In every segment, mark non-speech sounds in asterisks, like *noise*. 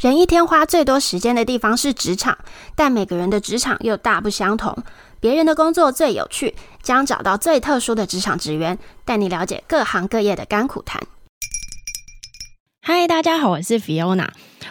人一天花最多时间的地方是职场，但每个人的职场又大不相同。别人的工作最有趣，将找到最特殊的职场职员，带你了解各行各业的甘苦谈。嗨，大家好，我是 Fiona。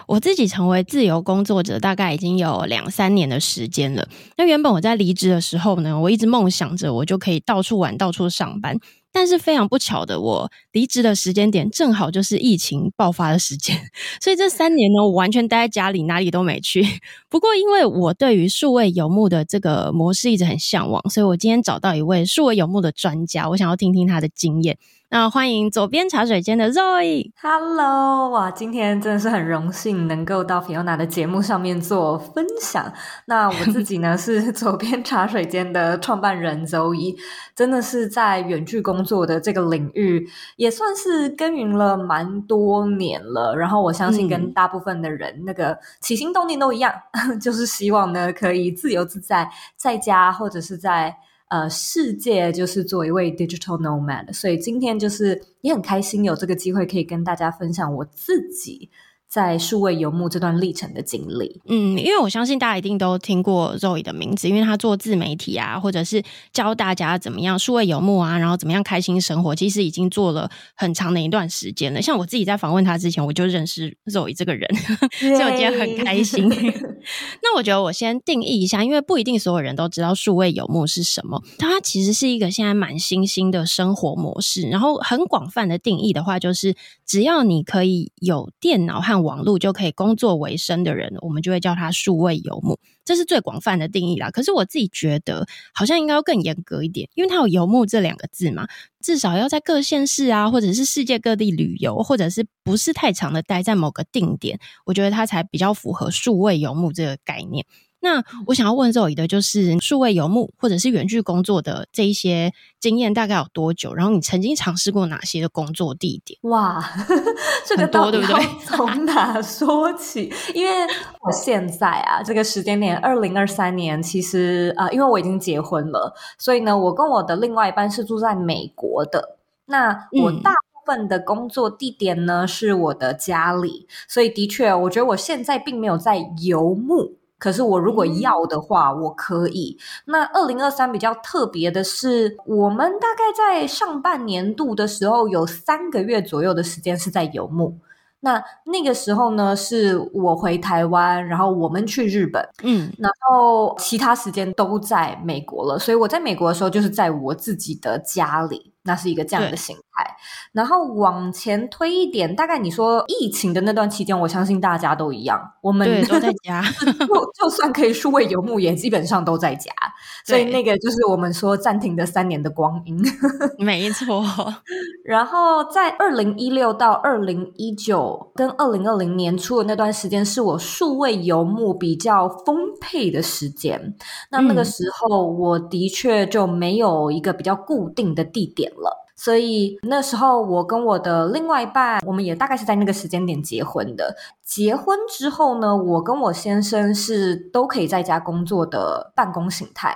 我自己成为自由工作者，大概已经有两三年的时间了。那原本我在离职的时候呢，我一直梦想着我就可以到处玩，到处上班。但是非常不巧的，我离职的时间点正好就是疫情爆发的时间，*laughs* 所以这三年呢，我完全待在家里，哪里都没去。不过，因为我对于数位游牧的这个模式一直很向往，所以我今天找到一位数位游牧的专家，我想要听听他的经验。那欢迎左边茶水间的 Zoe，Hello，哇，今天真的是很荣幸能够到 Fiona 的节目上面做分享。那我自己呢 *laughs* 是左边茶水间的创办人 Zoe，真的是在远距工作的这个领域也算是耕耘了蛮多年了。然后我相信跟大部分的人那个起心动念都一样，嗯、*laughs* 就是希望呢可以自由自在在家或者是在。呃，世界就是做一位 digital nomad，所以今天就是也很开心有这个机会可以跟大家分享我自己。在数位游牧这段历程的经历，嗯，因为我相信大家一定都听过 Zoe 的名字，因为他做自媒体啊，或者是教大家怎么样数位游牧啊，然后怎么样开心生活，其实已经做了很长的一段时间了。像我自己在访问他之前，我就认识 Zoe 这个人，*laughs* 所以我今天很开心。*laughs* 那我觉得我先定义一下，因为不一定所有人都知道数位游牧是什么，它其实是一个现在蛮新兴的生活模式。然后很广泛的定义的话，就是只要你可以有电脑和网络就可以工作为生的人，我们就会叫他数位游牧，这是最广泛的定义啦。可是我自己觉得，好像应该要更严格一点，因为它有“游牧”这两个字嘛，至少要在各县市啊，或者是世界各地旅游，或者是不是太长的待在某个定点，我觉得它才比较符合数位游牧这个概念。那我想要问 Zoe 的就是数位游牧或者是远距工作的这一些经验大概有多久？然后你曾经尝试过哪些的工作地点？哇，*laughs* 这个多对不对？从哪 *laughs* 说起？因为我现在啊，这个时间点二零二三年，其实啊、呃，因为我已经结婚了，所以呢，我跟我的另外一半是住在美国的。那我大部分的工作地点呢、嗯、是我的家里，所以的确，我觉得我现在并没有在游牧。可是我如果要的话，我可以。那二零二三比较特别的是，我们大概在上半年度的时候，有三个月左右的时间是在游牧。那那个时候呢，是我回台湾，然后我们去日本，嗯，然后其他时间都在美国了。所以我在美国的时候，就是在我自己的家里。那是一个这样的形态，然后往前推一点，大概你说疫情的那段期间，我相信大家都一样，我们都在 *laughs* 家，就就算可以数位游牧，也基本上都在家，所以那个就是我们说暂停的三年的光阴，*laughs* 没错。然后在二零一六到二零一九跟二零二零年初的那段时间，是我数位游牧比较丰沛的时间。那那个时候，我的确就没有一个比较固定的地点。了，所以那时候我跟我的另外一半，我们也大概是在那个时间点结婚的。结婚之后呢，我跟我先生是都可以在家工作的办公形态，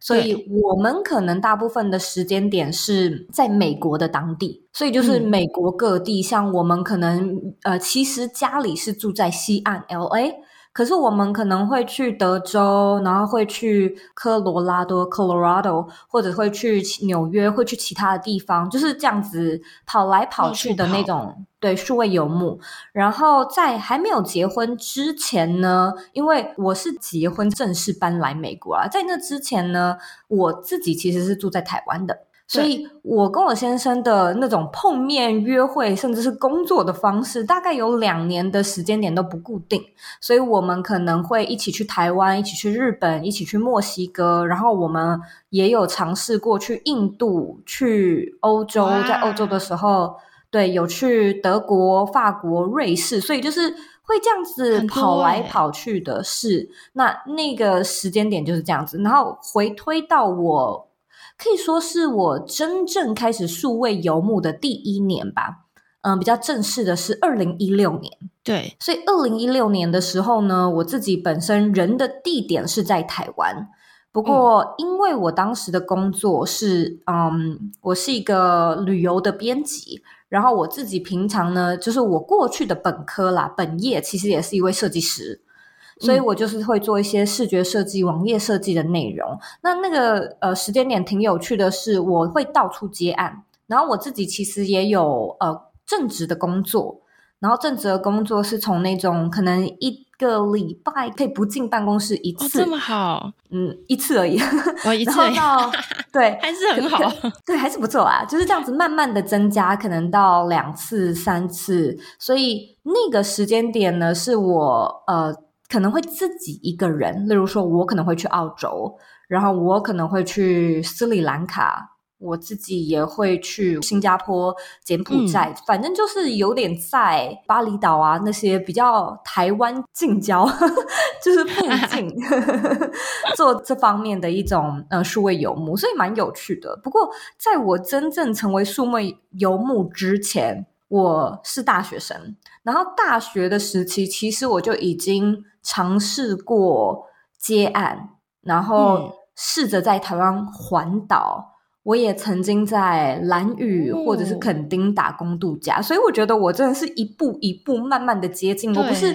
所以我们可能大部分的时间点是在美国的当地，所以就是美国各地，嗯、像我们可能呃，其实家里是住在西岸 LA。可是我们可能会去德州，然后会去科罗拉多 （Colorado），或者会去纽约，会去其他的地方，就是这样子跑来跑去的那种。对，数位游牧。然后在还没有结婚之前呢，因为我是结婚正式搬来美国啊，在那之前呢，我自己其实是住在台湾的。所以，我跟我先生的那种碰面、约会，甚至是工作的方式，大概有两年的时间点都不固定。所以，我们可能会一起去台湾，一起去日本，一起去墨西哥，然后我们也有尝试过去印度、去欧洲。在欧洲的时候，对，有去德国、法国、瑞士，所以就是会这样子跑来跑去的是。那那个时间点就是这样子，然后回推到我。可以说是我真正开始数位游牧的第一年吧，嗯，比较正式的是二零一六年。对，所以二零一六年的时候呢，我自己本身人的地点是在台湾，不过因为我当时的工作是，嗯，我是一个旅游的编辑。然后我自己平常呢，就是我过去的本科啦，本业其实也是一位设计师，所以我就是会做一些视觉设计、网页设计的内容。那那个呃时间点挺有趣的是，我会到处接案，然后我自己其实也有呃正职的工作。然后正职的工作是从那种可能一个礼拜可以不进办公室一次，哦、这么好，嗯，一次而已，哦，*laughs* 一次而已，然后到 *laughs* 对，还是很好，*laughs* 对，还是不错啊，就是这样子慢慢的增加，可能到两次、三次，所以那个时间点呢，是我呃可能会自己一个人，例如说我可能会去澳洲，然后我可能会去斯里兰卡。我自己也会去新加坡、柬埔寨，嗯、反正就是有点在巴厘岛啊那些比较台湾近郊，*laughs* 就是附近 *laughs* 做这方面的一种呃数位游牧，所以蛮有趣的。不过在我真正成为数位游牧之前，我是大学生，然后大学的时期其实我就已经尝试过接案，然后试着在台湾环岛。我也曾经在兰屿或者是垦丁打工度假，哦，所以我觉得我真的是一步一步慢慢的接近，我不是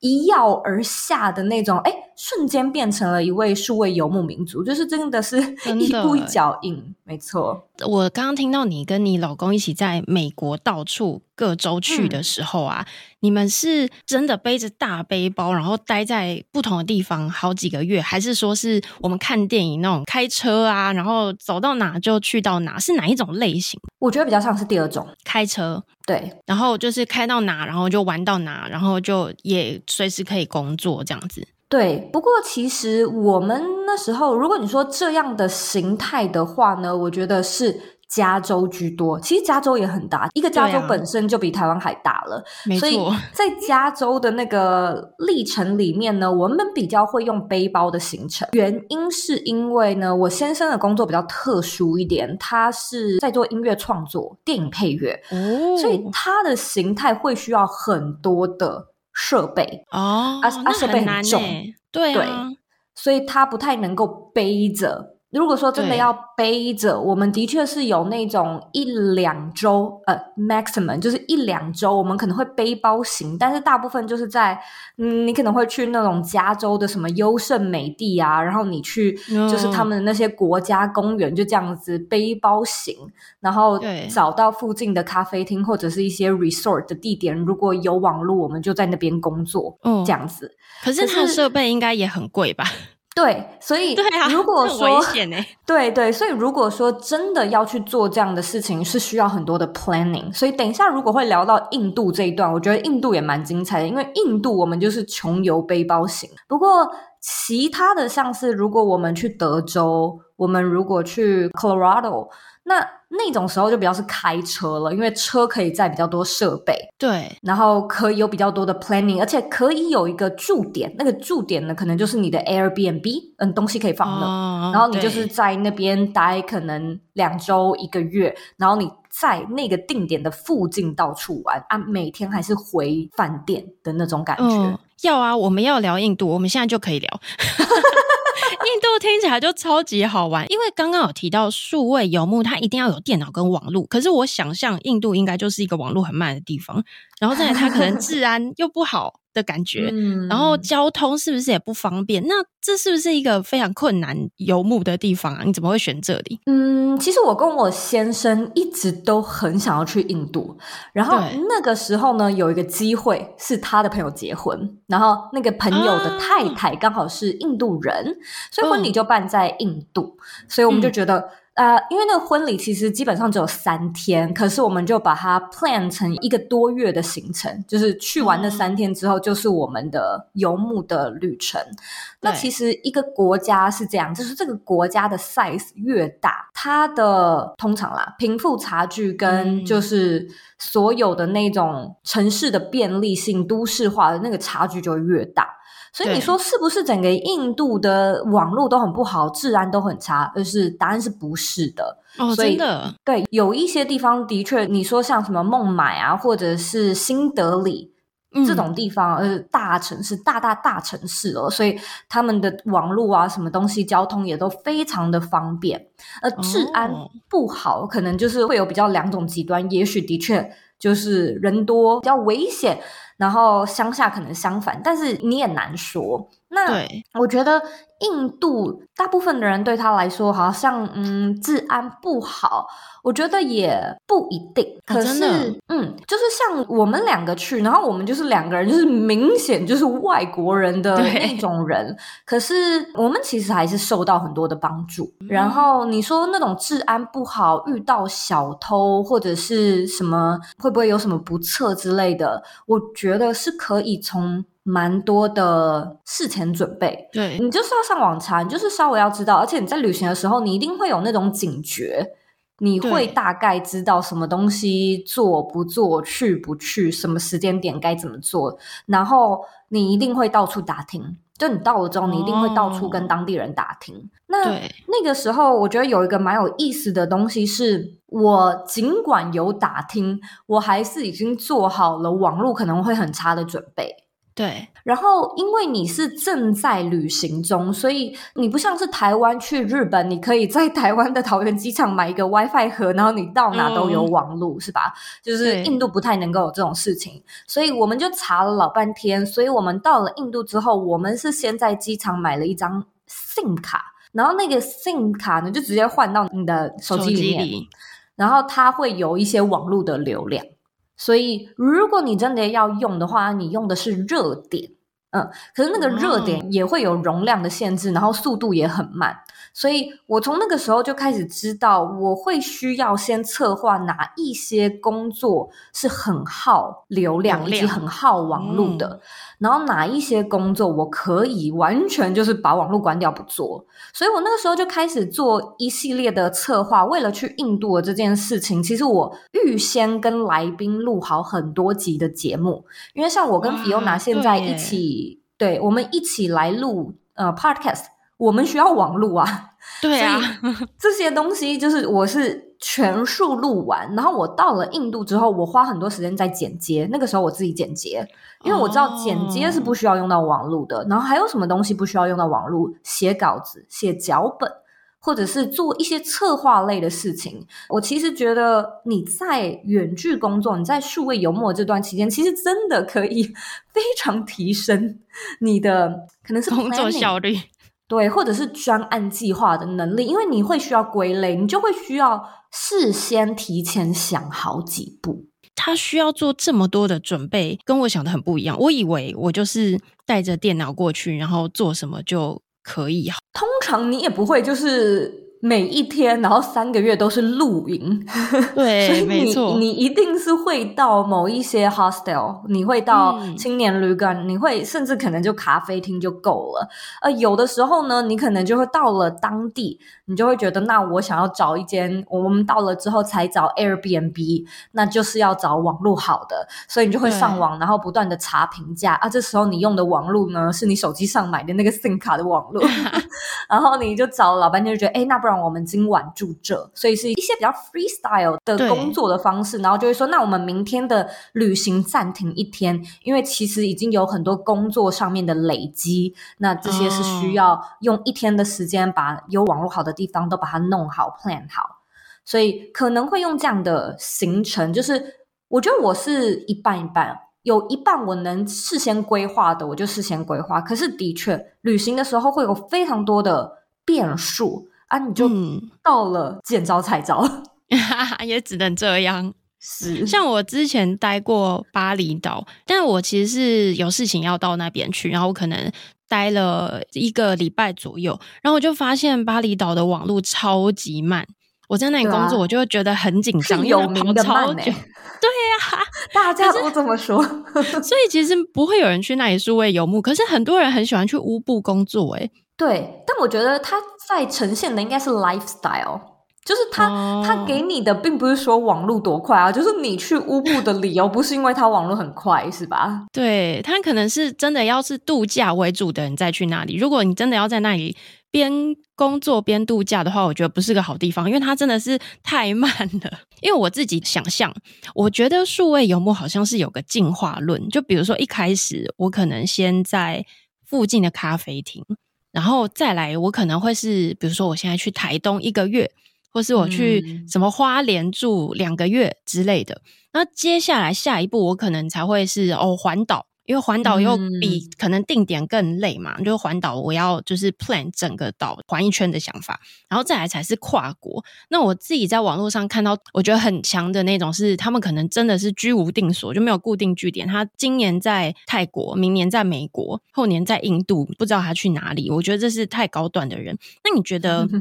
一跃而下的那种，哎，瞬间变成了一位数位游牧民族，就是真的是一步一脚印，没错。我刚刚听到你跟你老公一起在美国到处各州去的时候啊，嗯、你们是真的背着大背包，然后待在不同的地方好几个月，还是说是我们看电影那种开车啊，然后走到哪就去到哪？是哪一种类型？我觉得比较像是第二种，开车，对，然后就是开到哪，然后就玩到哪，然后就也随时可以工作这样子。对，不过其实我们那时候，如果你说这样的形态的话呢，我觉得是加州居多。其实加州也很大，一个加州本身就比台湾还大了。所以 *laughs* 在加州的那个历程里面呢，我们比较会用背包的行程。原因是因为呢，我先生的工作比较特殊一点，他是在做音乐创作、电影配乐，哦，所以他的形态会需要很多的。设备哦，啊啊，设备很重，对啊，对，所以他不太能够背着。如果说真的要背着，我们的确是有那种一两周，呃，maximum 就是一两周，我们可能会背包行，但是大部分就是在，嗯，你可能会去那种加州的什么优胜美地啊，然后你去就是他们的那些国家公园，就这样子背包行，然后找到附近的咖啡厅或者是一些 resort 的地点，如果有网络，我们就在那边工作，嗯，这样子。可是它的设备应该也很贵吧？对，所以如果说对对，所以如果说真的要去做这样的事情，是需要很多的 planning。所以等一下如果会聊到印度这一段，我觉得印度也蛮精彩的，因为印度我们就是穷游背包型。不过其他的像是如果我们去德州，我们如果去 Colorado，那那种时候就比较是开车了，因为车可以载比较多设备，对，然后可以有比较多的 planning，而且可以有一个驻点，那个驻点呢，可能就是你的 Airbnb，嗯，东西可以放的，哦，然后你就是在那边待可能两周一个月，然后你在那个定点的附近到处玩啊，每天还是回饭店的那种感觉。嗯，要啊，我们要聊印度，我们现在就可以聊。*laughs* *laughs* 印度听起来就超级好玩，因为刚刚有提到数位游牧，它一定要有电脑跟网络。可是我想象印度应该就是一个网络很慢的地方，然后再来它可能治安又不好。的感觉，然后交通是不是也不方便？那这是不是一个非常困难游牧的地方啊？你怎么会选这里？嗯，其实我跟我先生一直都很想要去印度，然后那个时候呢，有一个机会是他的朋友结婚，然后那个朋友的太太刚好是印度人，啊、所以婚礼就办在印度，嗯、所以我们就觉得。呃，因为那个婚礼其实基本上只有三天，可是我们就把它 plan 成一个多月的行程，就是去完那三天之后，就是我们的游牧的旅程。那其实一个国家是这样，就是这个国家的 size 越大，它的通常啦，贫富差距跟就是所有的那种城市的便利性、都市化的那个差距就越大。所以你说是不是整个印度的网络都很不好，治安都很差？就是答案是不是的？哦，真的，对，有一些地方的确，你说像什么孟买啊，或者是新德里，这种地方，呃，大城市，大大大城市哦，所以他们的网络啊，什么东西，交通也都非常的方便。呃，治安不好，可能就是会有比较两种极端，也许的确就是人多比较危险，然后乡下可能相反，但是你也难说。那我觉得印度大部分的人对他来说，好像嗯，治安不好。我觉得也不一定。可是，哦、嗯，就是像我们两个去，然后我们就是两个人，就是明显就是外国人的那种人。可是我们其实还是受到很多的帮助。嗯、然后你说那种治安不好，遇到小偷或者是什么，会不会有什么不测之类的？我觉得是可以从。蛮多的事前准备，对，你就是要上网查，你就是稍微要知道，而且你在旅行的时候，你一定会有那种警觉，你会大概知道什么东西做不做，去不去，什么时间点该怎么做，然后你一定会到处打听，就你到了之后，你一定会到处跟当地人打听。哦、那那个时候，我觉得有一个蛮有意思的东西是，我尽管有打听，我还是已经做好了网络可能会很差的准备。对，然后因为你是正在旅行中，所以你不像是台湾去日本，你可以在台湾的桃园机场买一个 WiFi 盒，然后你到哪都有网路，嗯、是吧？就是印度不太能够有这种事情，所以我们就查了老半天。所以我们到了印度之后，我们是先在机场买了一张 SIM 卡，然后那个 SIM 卡呢就直接换到你的手机里面，里然后它会有一些网路的流量。所以，如果你真的要用的话，你用的是热点，嗯，可是那个热点也会有容量的限制，然后速度也很慢。所以我从那个时候就开始知道，我会需要先策划哪一些工作是很耗流量以及很耗网络的，嗯、然后哪一些工作我可以完全就是把网络关掉不做。所以我那个时候就开始做一系列的策划。为了去印度的这件事情，其实我预先跟来宾录好很多集的节目，因为像我跟 Fiona 现在一起，对，对我们一起来录呃 Podcast。我们需要网路啊，对啊，这些东西就是我是全数录完，然后我到了印度之后，我花很多时间在剪接。那个时候我自己剪接，因为我知道剪接是不需要用到网路的。哦、然后还有什么东西不需要用到网路？写稿子、写脚本，或者是做一些策划类的事情。我其实觉得你在远距工作，你在数位游牧这段期间，其实真的可以非常提升你的可能是 *laughs* *laughs* 工作效率。对，或者是专案计划的能力，因为你会需要归类，你就会需要事先提前想好几步。他需要做这么多的准备，跟我想的很不一样。我以为我就是带着电脑过去，然后做什么就可以。通常你也不会就是。每一天，然后三个月都是露营，*laughs* *laughs* 对，所以你，你一定是会到某一些 hostel，你会到青年旅馆，嗯、你会甚至可能就咖啡厅就够了。呃，有的时候呢，你可能就会到了当地，你就会觉得，那我想要找一间，我们到了之后才找 Airbnb，那就是要找网络好的，所以你就会上网，然后不断的查评价啊。这时候你用的网络呢，是你手机上买的那个 SIM 卡的网络，*laughs* 然后你就找了老半天，就觉得，哎，那不然。让我们今晚住这，所以是一些比较 freestyle 的工作的方式，然后就会说，那我们明天的旅行暂停一天，因为其实已经有很多工作上面的累积，那这些是需要用一天的时间把有网络好的地方都把它弄好 plan 好，所以可能会用这样的行程，就是我觉得我是一半一半，有一半我能事先规划的，我就事先规划，可是的确旅行的时候会有非常多的变数。啊，你就到了见招拆招，嗯、*laughs* 也只能这样。是，*laughs* 像我之前待过巴厘岛，但我其实是有事情要到那边去，然后我可能待了一个礼拜左右，然后我就发现巴厘岛的网络超级慢。我在那里工作，我就会觉得很紧张，有名的慢、欸、对呀、啊，*laughs* 大家都这么说。所以其实不会有人去那里是为游牧，可是很多人很喜欢去乌布工作、欸，诶对，但我觉得他在呈现的应该是 lifestyle，就是他、哦、他给你的并不是说网络多快啊，就是你去乌布的理由不是因为它网络很快，是吧？*laughs* 对，他可能是真的要是度假为主的人再去那里，如果你真的要在那里边工作边度假的话，我觉得不是个好地方，因为它真的是太慢了。因为我自己想象，我觉得数位游牧好像是有个进化论，就比如说一开始我可能先在附近的咖啡厅，然后再来我可能会是，比如说我现在去台东一个月，或是我去什么花莲住两个月之类的。那接下来下一步我可能才会是哦环岛。因为环岛又比可能定点更累嘛，嗯、就是环岛我要就是 plan 整个岛环一圈的想法，然后再来才是跨国。那我自己在网络上看到，我觉得很强的那种是，他们可能真的是居无定所，就没有固定据点。他今年在泰国，明年在美国，后年在印度，不知道他去哪里。我觉得这是太高端的人。那你觉得？*laughs*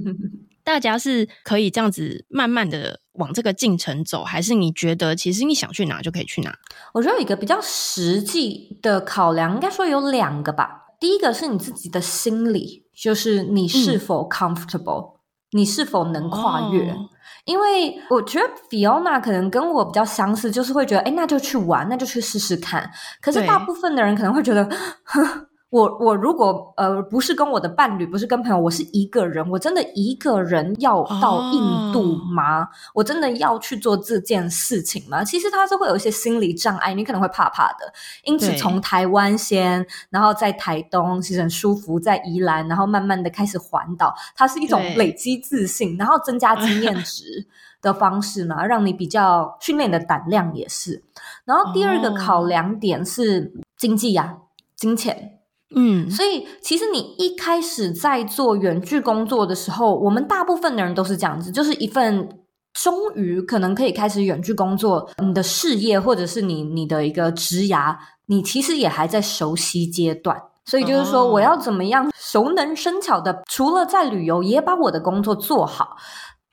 大家是可以这样子慢慢的往这个进程走，还是你觉得其实你想去哪就可以去哪？我觉得有一个比较实际的考量，应该说有两个吧。第一个是你自己的心理，就是你是否 comfortable，、嗯、你是否能跨越。哦、因为我觉得 Fiona 可能跟我比较相似，就是会觉得，哎，那就去玩，那就去试试看。可是大部分的人可能会觉得，哼。*laughs* 我我如果呃不是跟我的伴侣，不是跟朋友，我是一个人，我真的一个人要到印度吗？Oh. 我真的要去做这件事情吗？其实他是会有一些心理障碍，你可能会怕怕的。因此从台湾先，然后在台东其实很舒服，在宜兰，然后慢慢的开始环岛，它是一种累积自信，然后增加经验值 *laughs* 的方式嘛，让你比较训练你的胆量也是。然后第二个考量点是经济呀、啊，oh. 金钱。嗯，所以其实你一开始在做远距工作的时候，我们大部分的人都是这样子，就是一份终于可能可以开始远距工作，你的事业或者是你你的一个职涯，你其实也还在熟悉阶段。所以就是说，我要怎么样熟能生巧的，除了在旅游，也把我的工作做好。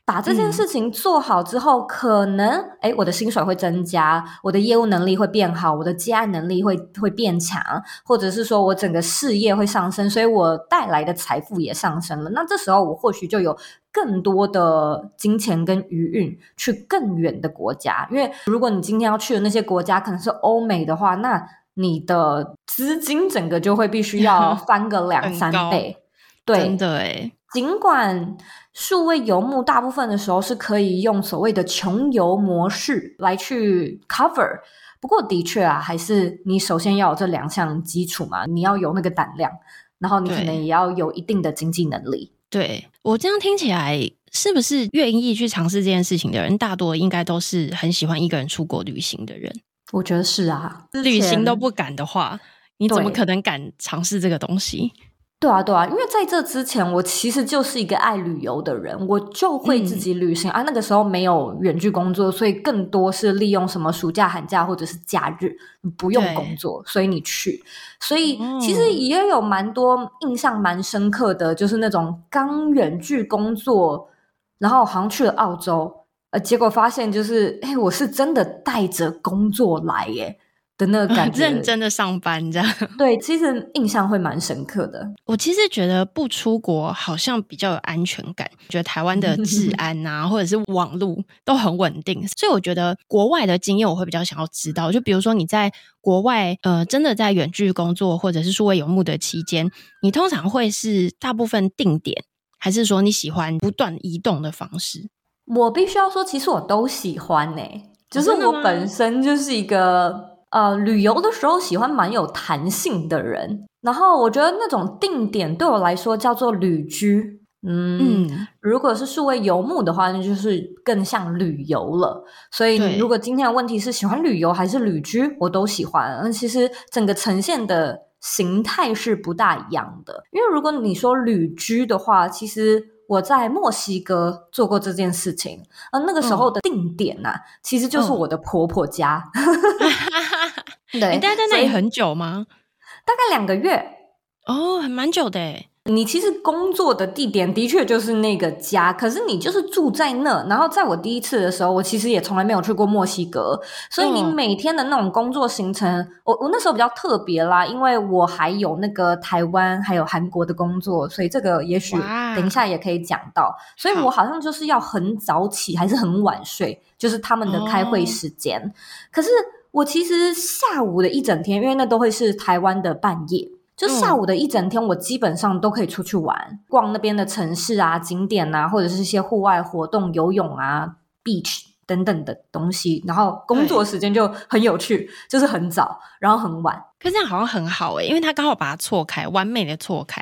把这件事情做好之后，嗯、可能诶我的薪水会增加，我的业务能力会变好，我的接案能力会会变强，或者是说我整个事业会上升，所以我带来的财富也上升了。那这时候我或许就有更多的金钱跟余韵去更远的国家，因为如果你今天要去的那些国家可能是欧美的话，那你的资金整个就会必须要 *laughs* 翻个两三倍。对，真的诶尽管数位游牧大部分的时候是可以用所谓的穷游模式来去 cover，不过的确啊，还是你首先要有这两项基础嘛，你要有那个胆量，然后你可能也要有一定的经济能力。对，我这样听起来，是不是愿意去尝试这件事情的人，大多应该都是很喜欢一个人出国旅行的人？我觉得是啊，旅行都不敢的话，你怎么可能敢尝试这个东西？对啊，对啊，因为在这之前，我其实就是一个爱旅游的人，我就会自己旅行、嗯、啊。那个时候没有远距工作，所以更多是利用什么暑假、寒假或者是假日，不用工作，所以你去。所以其实也有蛮多印象蛮深刻的，就是那种刚远距工作，然后好像去了澳洲，呃，结果发现就是，哎，我是真的带着工作来耶。的那个感觉，认真的上班这样。*laughs* 对，其实印象会蛮深刻的。我其实觉得不出国好像比较有安全感，觉得台湾的治 *laughs* 安啊，或者是网络都很稳定，所以我觉得国外的经验我会比较想要知道。就比如说你在国外，呃，真的在远距工作或者是数位游牧的期间，你通常会是大部分定点，还是说你喜欢不断移动的方式？我必须要说，其实我都喜欢呢、欸，就是我本身就是一个。呃，旅游的时候喜欢蛮有弹性的人，然后我觉得那种定点对我来说叫做旅居。嗯，嗯，如果是数位游牧的话，那就是更像旅游了。所以，如果今天的问题是喜欢旅游还是旅居，我都喜欢。那其实整个呈现的形态是不大一样的。因为如果你说旅居的话，其实我在墨西哥做过这件事情，而那个时候的定点呐、啊，嗯、其实就是我的婆婆家。嗯 *laughs* *laughs* 对，你待在那里很久吗？大概两个月哦，还蛮久的诶。你其实工作的地点的确就是那个家，可是你就是住在那。然后在我第一次的时候，我其实也从来没有去过墨西哥，所以你每天的那种工作行程，哦、我我那时候比较特别啦，因为我还有那个台湾还有韩国的工作，所以这个也许等一下也可以讲到。所以我好像就是要很早起还是很晚睡，就是他们的开会时间。哦、可是。我其实下午的一整天，因为那都会是台湾的半夜，就下午的一整天，我基本上都可以出去玩，逛那边的城市啊、景点啊，或者是一些户外活动，游泳啊、beach 等等的东西。然后工作时间就很有趣，就是很早，然后很晚。可是这样好像很好诶、欸，因为他刚好把它错开，完美的错开。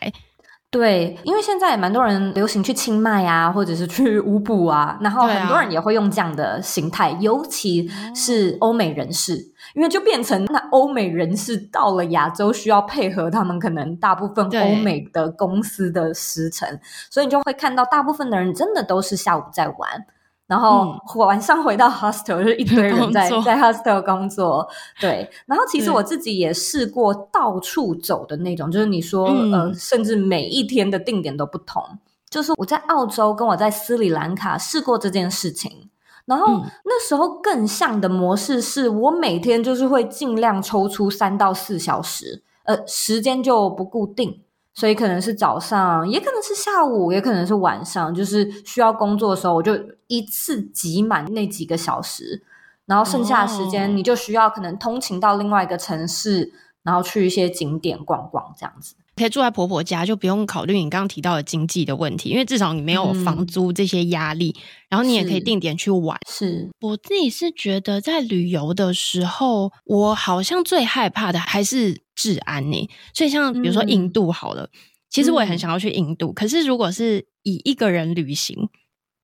对，因为现在也蛮多人流行去清迈啊，或者是去乌布啊，然后很多人也会用这样的形态，啊、尤其是欧美人士，因为就变成那欧美人士到了亚洲需要配合他们可能大部分欧美的公司的时程，所以你就会看到大部分的人真的都是下午在玩。然后晚上回到 hostel，就是一堆人在在 hostel 工作，对。然后其实我自己也试过到处走的那种，就是你说、嗯、呃，甚至每一天的定点都不同。就是我在澳洲跟我在斯里兰卡试过这件事情，然后、嗯、那时候更像的模式是我每天就是会尽量抽出三到四小时，呃，时间就不固定。所以可能是早上，也可能是下午，也可能是晚上，就是需要工作的时候，我就一次挤满那几个小时，然后剩下的时间你就需要可能通勤到另外一个城市，然后去一些景点逛逛这样子。可以住在婆婆家，就不用考虑你刚刚提到的经济的问题，因为至少你没有房租这些压力，嗯、然后你也可以定点去玩。是我自己是觉得在旅游的时候，我好像最害怕的还是治安呢。所以像比如说印度好了，嗯、其实我也很想要去印度，嗯、可是如果是以一个人旅行，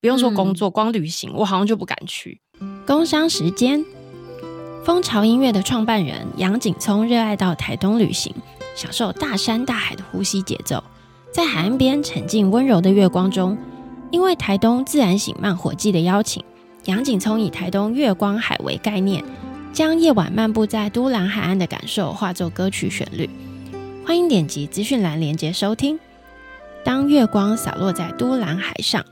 不用说工作，嗯、光旅行，我好像就不敢去。工商时间，蜂巢音乐的创办人杨景聪热爱到台东旅行。享受大山大海的呼吸节奏，在海岸边沉浸温柔的月光中。因为台东自然醒慢火季的邀请，杨景聪以台东月光海为概念，将夜晚漫步在都兰海岸的感受化作歌曲旋律。欢迎点击资讯栏连接收听。当月光洒落在都兰海上。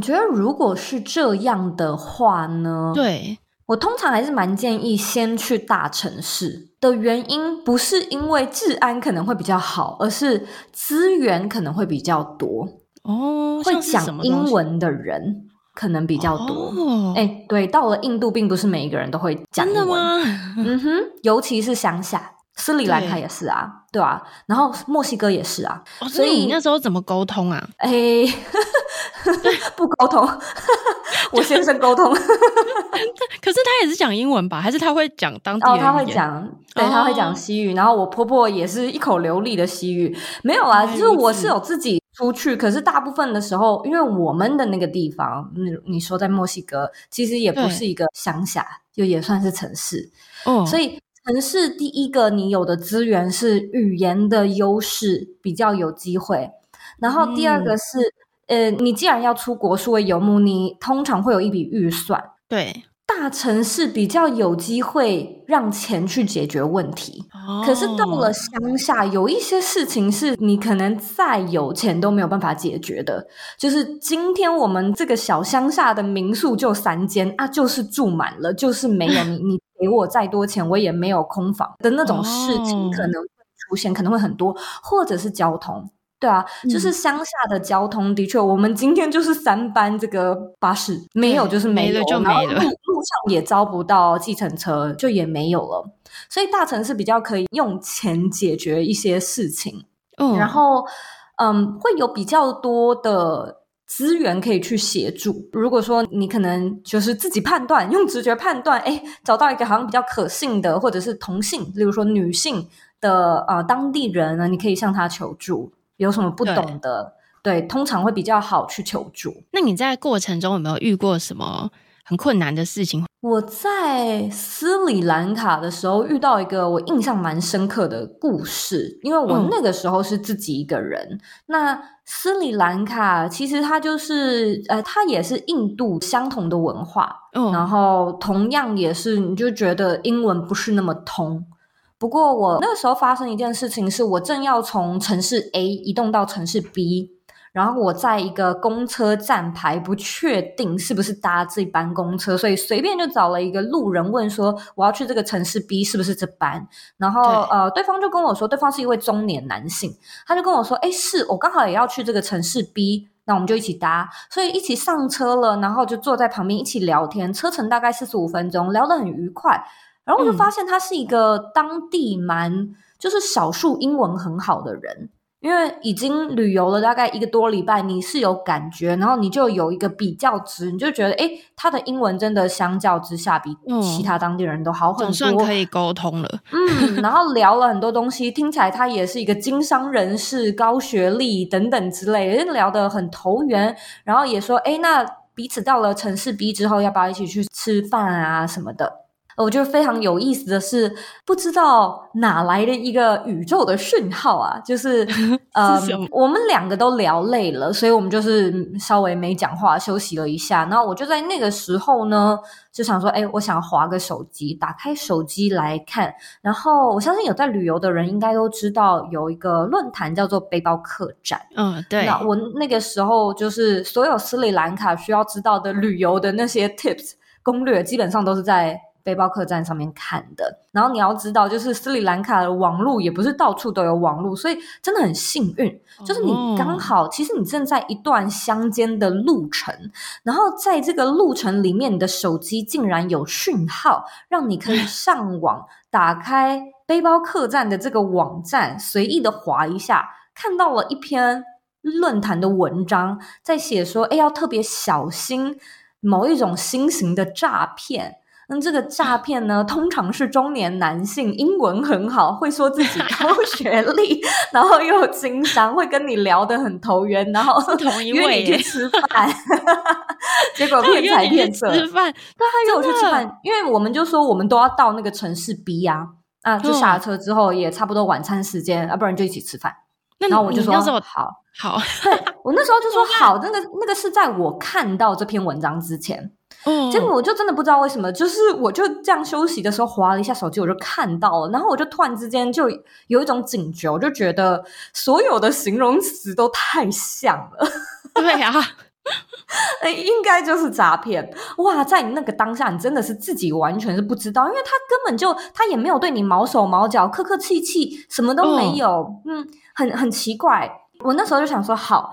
我觉得如果是这样的话呢，对，我通常还是蛮建议先去大城市的原因，不是因为治安可能会比较好，而是资源可能会比较多哦，会讲英文的人可能比较多。哎、哦，对，到了印度，并不是每一个人都会讲英文。真的吗？*laughs* 嗯哼，尤其是乡下。斯里兰卡也是啊，对，对啊，然后墨西哥也是啊，哦、所以你那时候怎么沟通啊？哎，*laughs* 不沟通，*laughs* 我先生沟通。*laughs* 可是他也是讲英文吧？还是他会讲当地的？哦，他会讲，对，他会讲西语。哦、然后我婆婆也是一口流利的西语。没有啊，就是我是有自己出去，可是大部分的时候，因为我们的那个地方，你你说在墨西哥，其实也不是一个乡下，就也算是城市。哦，所以。城市第一个，你有的资源是语言的优势，比较有机会。然后第二个是，嗯、呃，你既然要出国数位游牧，你通常会有一笔预算。对，大城市比较有机会让钱去解决问题。哦、可是到了乡下，有一些事情是你可能再有钱都没有办法解决的。就是今天我们这个小乡下的民宿就三间啊，就是住满了，就是没有你 *laughs* 你。给我再多钱，我也没有空房的那种事情可能会出现，oh. 可能会很多，或者是交通，对啊，嗯、就是乡下的交通的确，我们今天就是三班这个巴士没有，就是没，有，没了就没了，路路上也招不到计程车，就也没有了，所以大城市比较可以用钱解决一些事情，oh. 然后嗯，会有比较多的。资源可以去协助。如果说你可能就是自己判断，用直觉判断，哎，找到一个好像比较可信的，或者是同性，例如说女性的呃当地人呢，你可以向他求助。有什么不懂的，对，对，通常会比较好去求助。那你在过程中有没有遇过什么很困难的事情？我在斯里兰卡的时候遇到一个我印象蛮深刻的故事，因为我那个时候是自己一个人。嗯、那斯里兰卡其实它就是呃，它也是印度相同的文化，嗯、然后同样也是你就觉得英文不是那么通。不过我那个时候发生一件事情，是我正要从城市 A 移动到城市 B。然后我在一个公车站牌不确定是不是搭这班公车，所以随便就找了一个路人问说，我要去这个城市 B 是不是这班？然后对呃，对方就跟我说，对方是一位中年男性，他就跟我说，哎，是我刚好也要去这个城市 B，那我们就一起搭，所以一起上车了，然后就坐在旁边一起聊天，车程大概四十五分钟，聊得很愉快。然后我就发现他是一个当地蛮、嗯、就是少数英文很好的人。因为已经旅游了大概一个多礼拜，你是有感觉，然后你就有一个比较值，你就觉得，哎，他的英文真的相较之下比其他当地人都好很多，总算可以沟通了。嗯，然后聊了很多东西，听起来他也是一个经商人士，高学历等等之类的，聊得很投缘，然后也说，哎，那彼此到了城市 B 之后，要不要一起去吃饭啊什么的。我觉得非常有意思的是，不知道哪来的一个宇宙的讯号啊，就是 *laughs* 呃，我们两个都聊累了，所以我们就是稍微没讲话，休息了一下。然后我就在那个时候呢，就想说，哎，我想划个手机，打开手机来看。然后我相信有在旅游的人应该都知道，有一个论坛叫做背包客栈。嗯，对。那我那个时候就是所有斯里兰卡需要知道的旅游的那些 tips 攻略，基本上都是在。背包客栈上面看的，然后你要知道，就是斯里兰卡的网路也不是到处都有网路，所以真的很幸运，就是你刚好，其实你正在一段乡间的路程，然后在这个路程里面，你的手机竟然有讯号，让你可以 *laughs* 上网，打开背包客栈的这个网站，随意的划一下，看到了一篇论坛的文章，在写说，哎，要特别小心某一种新型的诈骗。那这个诈骗呢，通常是中年男性，英文很好，会说自己高 *laughs* 学历，然后又有经商，会跟你聊得很投缘，然后约你去吃饭，*laughs* 结果骗财骗色。吃饭，对，他约我去吃饭，因为我们就说我们都要到那个城市 B 呀，啊，就下了车之后也差不多晚餐时间，要不然就一起吃饭。然后我就说好，好，对，我那时候就说 *laughs* 好，那个那个是在我看到这篇文章之前。嗯，结果我就真的不知道为什么，就是我就这样休息的时候划了一下手机，我就看到了，然后我就突然之间就有一种警觉，我就觉得所有的形容词都太像了。*laughs* 对啊，*laughs* 应该就是诈骗。哇，在你那个当下，你真的是自己完全是不知道，因为他根本就他也没有对你毛手毛脚、客客气气，什么都没有。嗯，嗯，很很奇怪。我那时候就想说，好。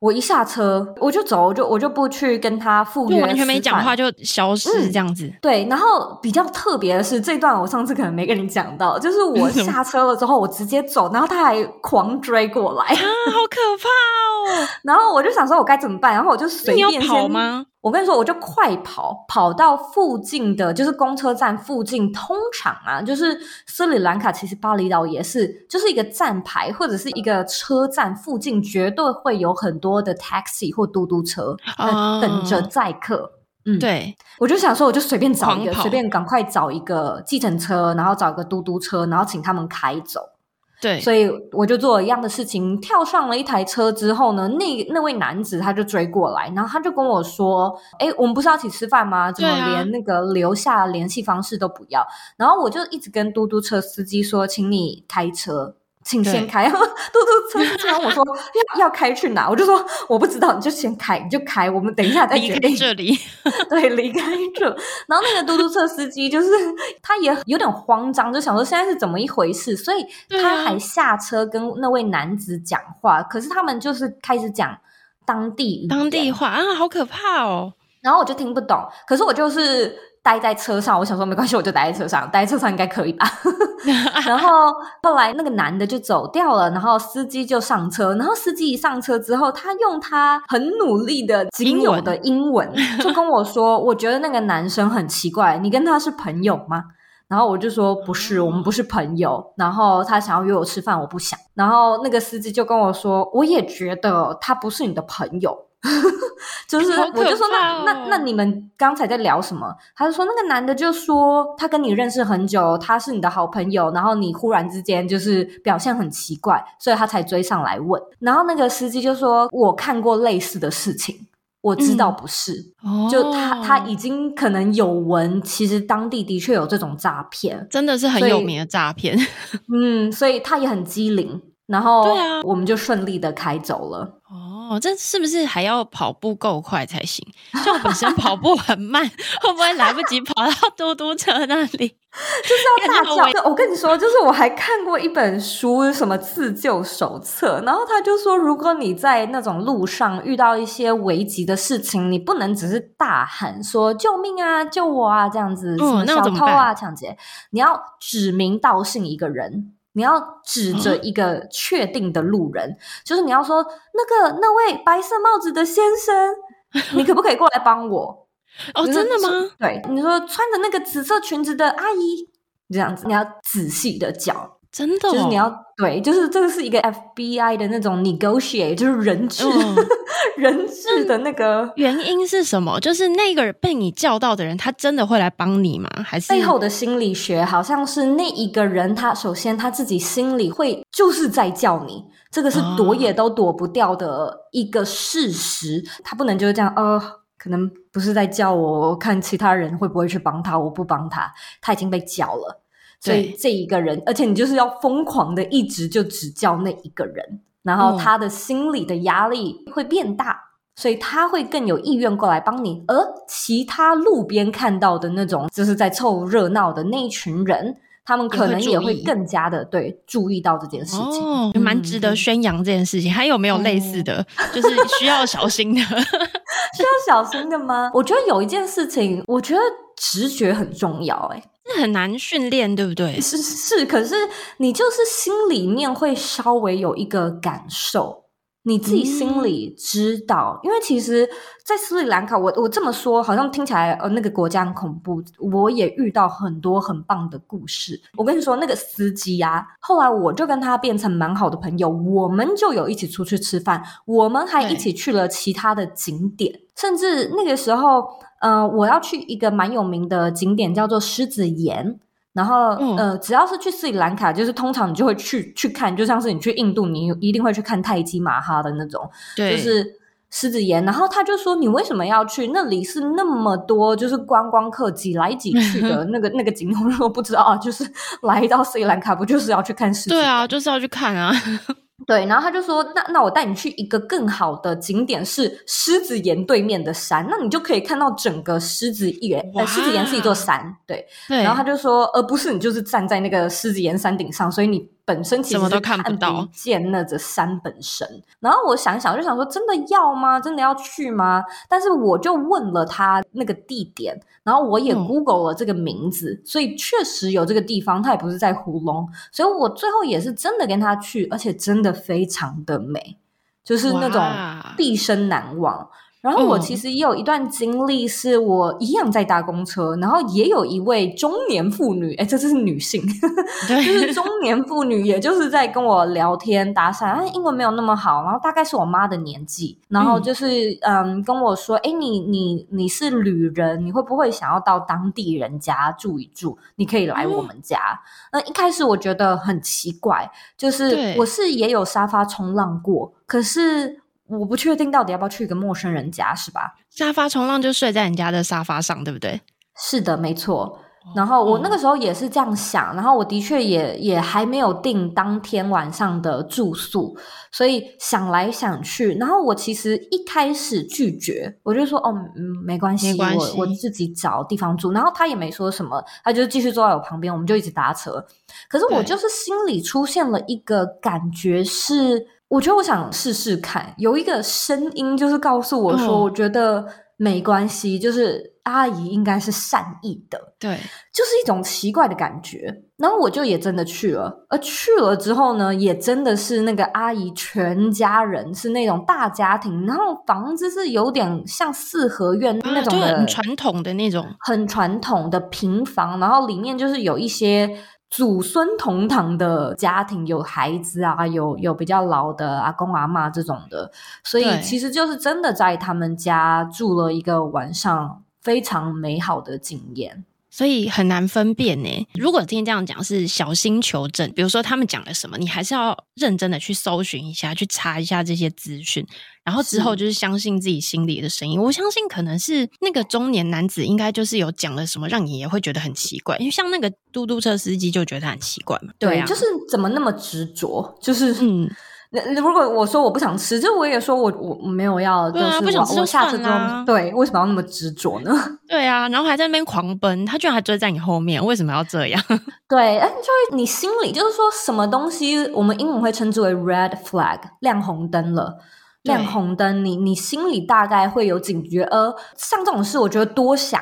我一下车，我就走，我就我就不去跟他赴约，完全没讲话就消失这样子。嗯、对，然后比较特别的是这段，我上次可能没跟你讲到，就是我 *laughs* 下车了之后，我直接走，然后他还狂追过来，啊，好可怕哦！*laughs* 然后我就想说，我该怎么办？然后我就随便先跑吗？我跟你说，我就快跑，跑到附近的就是公车站附近。通常啊，就是斯里兰卡，其实巴厘岛也是，就是一个站牌或者是一个车站附近，绝对会有很多的 taxi 或嘟嘟车，呃，等着载客。嗯，对，我就想说，我就随便找一个，随便赶快找一个计程车，然后找一个嘟嘟车，然后请他们开走。对，所以我就做了一样的事情，跳上了一台车之后呢，那那位男子他就追过来，然后他就跟我说：“哎，我们不是要一起吃饭吗？怎么连那个留下联系方式都不要？”然后我就一直跟嘟嘟车司机说：“请你开车。”请先开，*laughs* 嘟嘟车司机问我说要要开去哪，我就说我不知道，你就先开，你就开，我们等一下再决定。离开这里，*laughs* 对，离开这。然后那个嘟嘟车司机就是他也有点慌张，就想说现在是怎么一回事，所以他还下车跟那位男子讲话，啊、可是他们就是开始讲当地当地话啊，好可怕哦。然后我就听不懂，可是我就是。待在车上，我想说没关系，我就待在车上，*laughs* 待在车上应该可以吧。*laughs* 然后后来那个男的就走掉了，然后司机就上车，然后司机一上车之后，他用他很努力的仅有的英文就跟我说：“我觉得那个男生很奇怪，你跟他是朋友吗？”然后我就说：“不是，我们不是朋友。”然后他想要约我吃饭，我不想。然后那个司机就跟我说：“我也觉得他不是你的朋友。” *laughs* 就是我就说那、哦、那那你们刚才在聊什么？他就说那个男的就说他跟你认识很久，他是你的好朋友，然后你忽然之间就是表现很奇怪，所以他才追上来问。然后那个司机就说我看过类似的事情，我知道不是，嗯、就他他已经可能有闻，其实当地的确有这种诈骗，真的是很有名的诈骗。嗯，所以他也很机灵，然后对啊，我们就顺利的开走了。哦，这是不是还要跑步够快才行？像我本身跑步很慢，*laughs* 会不会来不及跑到嘟嘟车那里？*laughs* 就是要大叫。我跟你说，就是我还看过一本书，什么自救手册，然后他就说，如果你在那种路上遇到一些危急的事情，你不能只是大喊说“救命啊，救我啊”这样子，什么小偷啊、抢劫，你要指名道姓一个人。你要指着一个确定的路人，嗯、就是你要说那个那位白色帽子的先生，你可不可以过来帮我？*laughs* 哦，真的吗？对，你说穿着那个紫色裙子的阿姨，这样子，你要仔细的叫。真的、哦，就是你要对，就是这个是一个 FBI 的那种 negotiate，就是人质、嗯、*laughs* 人质的那个原因是什么？就是那个被你叫到的人，他真的会来帮你吗？还是背后的心理学好像是那一个人，他首先他自己心里会就是在叫你，这个是躲也都躲不掉的一个事实，哦、他不能就是这样，呃，可能不是在叫我，看其他人会不会去帮他，我不帮他，他已经被叫了。所以这一个人，而且你就是要疯狂的一直就只叫那一个人，然后他的心理的压力会变大，嗯、所以他会更有意愿过来帮你。而其他路边看到的那种就是在凑热闹的那一群人，他们可能也会更加的对注意到这件事情，哦，蛮值得宣扬这件事情。还有没有类似的，嗯、就是需要小心的？*laughs* 需要小心的吗？我觉得有一件事情，我觉得直觉很重要，欸，哎。很难训练，对不对？是是，可是你就是心里面会稍微有一个感受，你自己心里知道。嗯、因为其实，在斯里兰卡，我我这么说，好像听起来呃那个国家很恐怖。我也遇到很多很棒的故事。我跟你说，那个司机啊，后来我就跟他变成蛮好的朋友，我们就有一起出去吃饭，我们还一起去了其他的景点，甚至那个时候。呃，我要去一个蛮有名的景点，叫做狮子岩。然后，嗯、呃，只要是去斯里兰卡，就是通常你就会去去看，就像是你去印度，你一定会去看泰姬玛哈的那种，对，就是狮子岩。然后他就说：“你为什么要去？那里是那么多就是观光客挤来挤去的 *laughs* 那个那个景点。”我说：“不知道啊，就是 *laughs* 来到斯里兰卡，不就是要去看狮子？对啊，就是要去看啊。”对，然后他就说：“那那我带你去一个更好的景点，是狮子岩对面的山，那你就可以看到整个狮子岩。呃，狮子岩是一座山，对。对。然后他就说，而不是你就是站在那个狮子岩山顶上，所以你。”本身其实都看不到，见那这山本身。然后我想想，就想说，真的要吗？真的要去吗？但是我就问了他那个地点，然后我也 Google 了这个名字，嗯、所以确实有这个地方，它也不是在胡弄。所以我最后也是真的跟他去，而且真的非常的美，就是那种毕生难忘。然后我其实也有一段经历，是我一样在搭公车，然后也有一位中年妇女，哎，这这是女性，*laughs* 对就是中年妇女，也就是在跟我聊天搭讪，啊，英文没有那么好，然后大概是我妈的年纪，然后就是嗯，嗯跟我说，哎，你你你是旅人，你会不会想要到当地人家住一住？你可以来我们家。那、嗯、一开始我觉得很奇怪，就是我是也有沙发冲浪过，可是。我不确定到底要不要去一个陌生人家，是吧？沙发冲浪就睡在人家的沙发上，对不对？是的，没错。然后我那个时候也是这样想，然后我的确也也还没有定当天晚上的住宿，所以想来想去，然后我其实一开始拒绝，我就说哦，嗯，没关系，没关系，我我自己找地方住。然后他也没说什么，他就继续坐在我旁边，我们就一直搭车。可是我就是心里出现了一个感觉是。我觉得我想试试看，有一个声音就是告诉我说，我觉得没关系，嗯、就是阿姨应该是善意的，对，就是一种奇怪的感觉。然后我就也真的去了，而去了之后呢，也真的是那个阿姨全家人是那种大家庭，然后房子是有点像四合院那种的，很传统的那种，很传统的平房，然后里面就是有一些。祖孙同堂的家庭，有孩子啊，有有比较老的阿公阿嬷这种的，所以其实就是真的在他们家住了一个晚上，非常美好的经验。所以很难分辨呢。如果今天这样讲是小心求证，比如说他们讲了什么，你还是要认真的去搜寻一下，去查一下这些资讯，然后之后就是相信自己心里的声音。我相信可能是那个中年男子应该就是有讲了什么，让你也会觉得很奇怪。因为像那个嘟嘟车司机就觉得很奇怪嘛。对啊，就是怎么那么执着，就是嗯。那如果我说我不想吃，就我也说我我没有要，就是我、啊、不想吃就。对，为什么要那么执着呢？*laughs* 对啊，然后还在那边狂奔，他居然还追在你后面，为什么要这样？*laughs* 对，哎，就你心里就是说什么东西，我们英文会称之为 red flag，亮红灯了，亮红灯，你你心里大概会有警觉。呃，像这种事，我觉得多想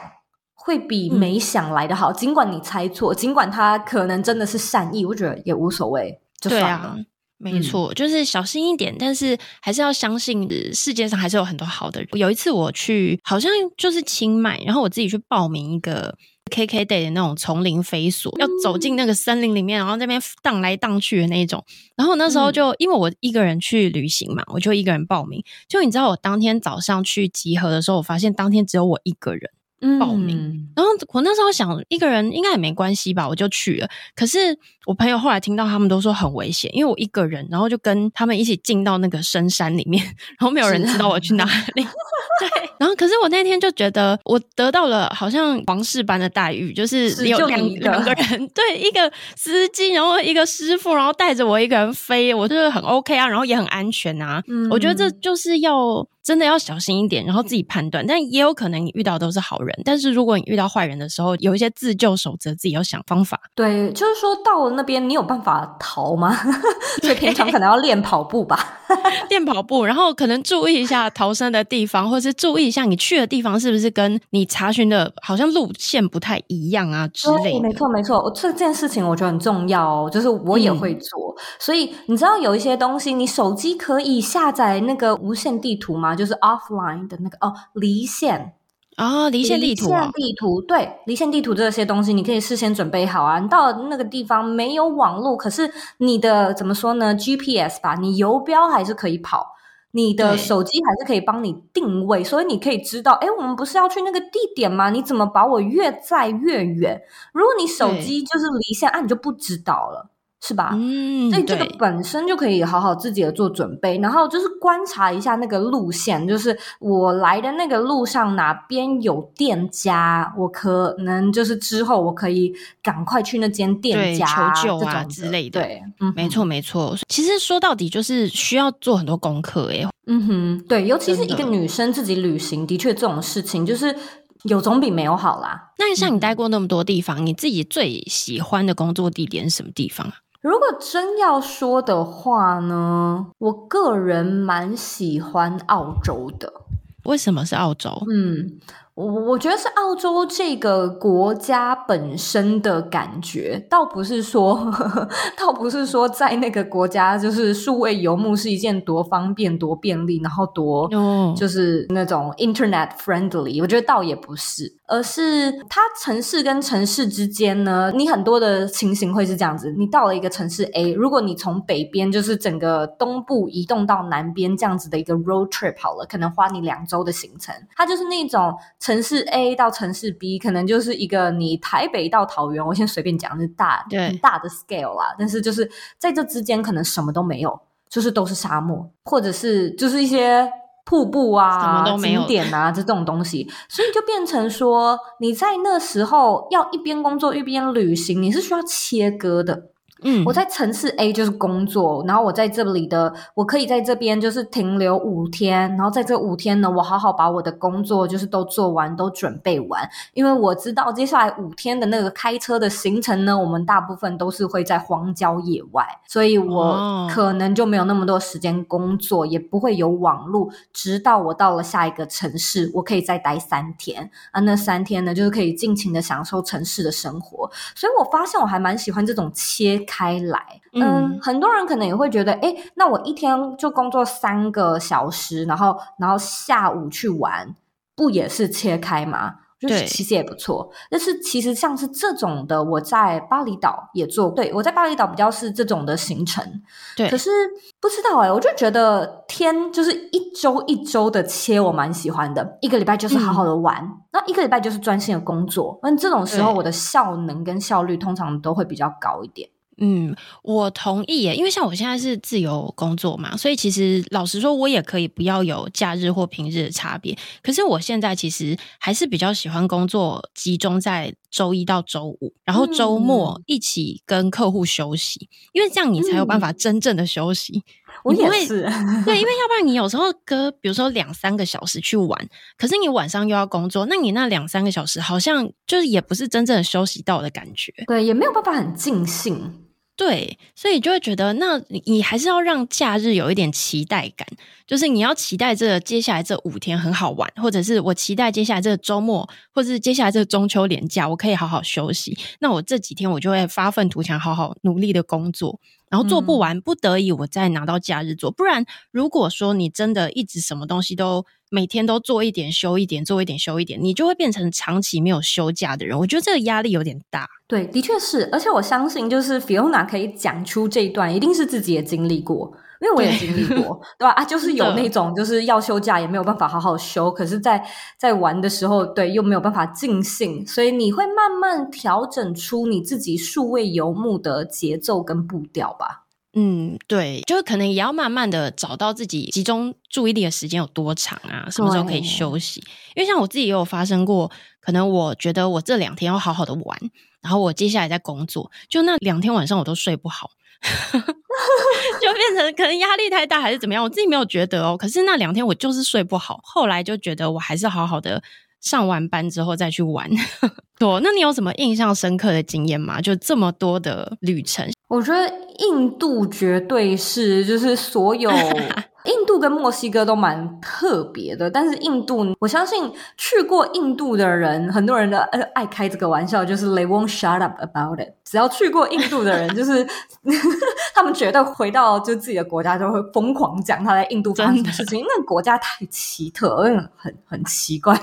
会比没想来的好。嗯、尽管你猜错，尽管他可能真的是善意，我觉得也无所谓，就算了。啊没错，就是小心一点，嗯，但是还是要相信世界上还是有很多好的人。有一次我去，好像就是清迈，然后我自己去报名一个 KK day 的那种丛林飞索，要走进那个森林里面，然后那边荡来荡去的那种。然后那时候就，嗯，因为我一个人去旅行嘛，我就一个人报名。就你知道，我当天早上去集合的时候，我发现当天只有我一个人。报名、嗯，然后我那时候想一个人应该也没关系吧，我就去了。可是我朋友后来听到他们都说很危险，因为我一个人，然后就跟他们一起进到那个深山里面，然后没有人知道我去哪里。*laughs* 对，然后可是我那天就觉得我得到了好像皇室般的待遇，就是有两两个人，*laughs* 对，一个司机，然后一个师傅，然后带着我一个人飞，我就是很 OK 啊，然后也很安全啊。嗯，我觉得这就是要真的要小心一点，然后自己判断。但也有可能你遇到都是好人，但是如果你遇到坏人的时候，有一些自救守则，自己要想方法。对，就是说到了那边，你有办法逃吗？*laughs* 所以平常可能要练跑步吧，*laughs* 练跑步，然后可能注意一下逃生的地方，或。是注意一下，你去的地方是不是跟你查询的好像路线不太一样啊之类的？没错，没错，我这件事情我觉得很重要哦，就是我也会做。嗯、所以你知道有一些东西，你手机可以下载那个无线地图吗？就是 offline 的那个哦，离线啊，离线地图，离线地图，对，离线地图这些东西，你可以事先准备好啊。你到了那个地方没有网络，可是你的怎么说呢？GPS 吧，你游标还是可以跑。你的手机还是可以帮你定位，所以你可以知道，哎，我们不是要去那个地点吗？你怎么把我越载越远？如果你手机就是离线，啊，你就不知道了。是吧？嗯，所以这个本身就可以好好自己的做准备，然后就是观察一下那个路线，就是我来的那个路上哪边有店家，我可能就是之后我可以赶快去那间店家求救啊之类的。对，嗯，没错没错。其实说到底就是需要做很多功课诶。嗯哼，对，尤其是一个女生自己旅行，的确这种事情就是有总比没有好啦。那像你待过那么多地方，嗯，你自己最喜欢的工作地点是什么地方啊？如果真要说的话呢，我个人蛮喜欢澳洲的。为什么是澳洲？嗯。我我觉得是澳洲这个国家本身的感觉，倒不是说，呵 *laughs* 呵倒不是说在那个国家就是数位游牧是一件多方便、多便利，然后多就是那种 internet friendly。我觉得倒也不是，而是它城市跟城市之间呢，你很多的情形会是这样子：你到了一个城市 A，如果你从北边就是整个东部移动到南边这样子的一个 road trip 好了，可能花你两周的行程，它就是那种。城市 A 到城市 B 可能就是一个你台北到桃园，我先随便讲是大很大的 scale 啦。但是就是在这之间可能什么都没有，就是都是沙漠，或者是就是一些瀑布啊、什么都没有景点啊这种东西，所以就变成说你在那时候要一边工作一边旅行，你是需要切割的。嗯，我在城市 A 就是工作，然后我在这里的，我可以在这边就是停留五天，然后在这五天呢，我好好把我的工作就是都做完，都准备完，因为我知道接下来五天的那个开车的行程呢，我们大部分都是会在荒郊野外，所以我可能就没有那么多时间工作，也不会有网络，直到我到了下一个城市，我可以再待三天。啊，那三天呢，就是可以尽情的享受城市的生活，所以我发现我还蛮喜欢这种切。开来，嗯，很多人可能也会觉得，诶，那我一天就工作三个小时，然后，然后下午去玩，不也是切开吗？就是其实也不错，但是其实像是这种的，我在巴厘岛也做。对，我在巴厘岛比较是这种的行程。对，可是不知道哎、欸，我就觉得天就是一周一周的切，我蛮喜欢的。一个礼拜就是好好的玩，嗯、那一个礼拜就是专心的工作。那这种时候，我的效能跟效率通常都会比较高一点。嗯，我同意耶，因为像我现在是自由工作嘛，所以其实老实说，我也可以不要有假日或平日的差别。可是我现在其实还是比较喜欢工作集中在周一到周五，然后周末一起跟客户休息，嗯、因为这样你才有办法真正的休息。嗯、我也是，对，因为要不然你有时候隔，比如说两三个小时去玩，可是你晚上又要工作，那你那两三个小时好像就是也不是真正的休息到的感觉，对，也没有办法很尽兴。对，所以就会觉得，那你还是要让假日有一点期待感，就是你要期待这接下来这五天很好玩，或者是我期待接下来这个周末，或者是接下来这个中秋连假，我可以好好休息。那我这几天我就会发奋图强，好好努力的工作，然后做不完，不得已我再拿到假日做。不然，如果说你真的一直什么东西都每天都做一点休一点，做一点休一点，你就会变成长期没有休假的人。我觉得这个压力有点大。对，的确是，而且我相信，就是 Fiona 可以讲出这一段，一定是自己也经历过，因为我也经历过，*laughs* 对，对吧？啊，就是有那种就是要休假也没有办法好好休，可是在在玩的时候，对，又没有办法尽兴，所以你会慢慢调整出你自己数位游牧的节奏跟步调吧。嗯，对，就是可能也要慢慢的找到自己集中注意力的时间有多长啊，什么时候可以休息？因为像我自己也有发生过，可能我觉得我这两天要好好的玩。然后我接下来在工作，就那两天晚上我都睡不好，*laughs* 就变成可能压力太大还是怎么样，我自己没有觉得哦。可是那两天我就是睡不好，后来就觉得我还是好好的上完班之后再去玩。*laughs* 对，那你有什么印象深刻的经验吗？就这么多的旅程，我觉得印度绝对是就是所有。跟墨西哥都蛮特别的，但是印度，我相信去过印度的人，很多人都爱开这个玩笑，就是 they won't shut up about it。只要去过印度的人，就是 *laughs* 他们绝对回到就自己的国家，就会疯狂讲他在印度发生的事情。那个国家太奇特，很很奇怪，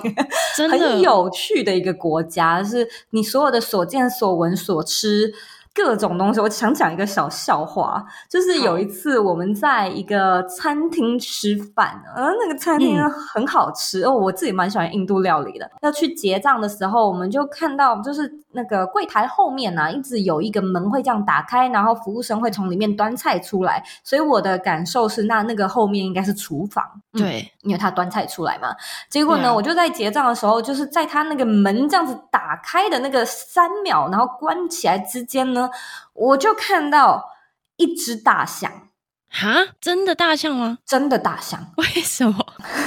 真的很有趣的一个国家，就是你所有的所见所闻所吃。各种东西，我想讲一个小笑话，就是有一次我们在一个餐厅吃饭，呃，那个餐厅很好吃，嗯，哦，我自己蛮喜欢印度料理的。要去结账的时候，我们就看到就是那个柜台后面呢，啊，一直有一个门会这样打开，然后服务生会从里面端菜出来。所以我的感受是，那那个后面应该是厨房，对，嗯，因为他端菜出来嘛。结果呢，啊，我就在结账的时候，就是在他那个门这样子打开的那个三秒，然后关起来之间呢。我就看到一只大象，哈，真的大象吗？真的大象？*laughs* 为什么？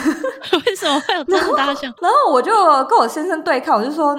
*laughs* 为什么会有真的大象？然后，然后我就跟我先生对抗，我就说：“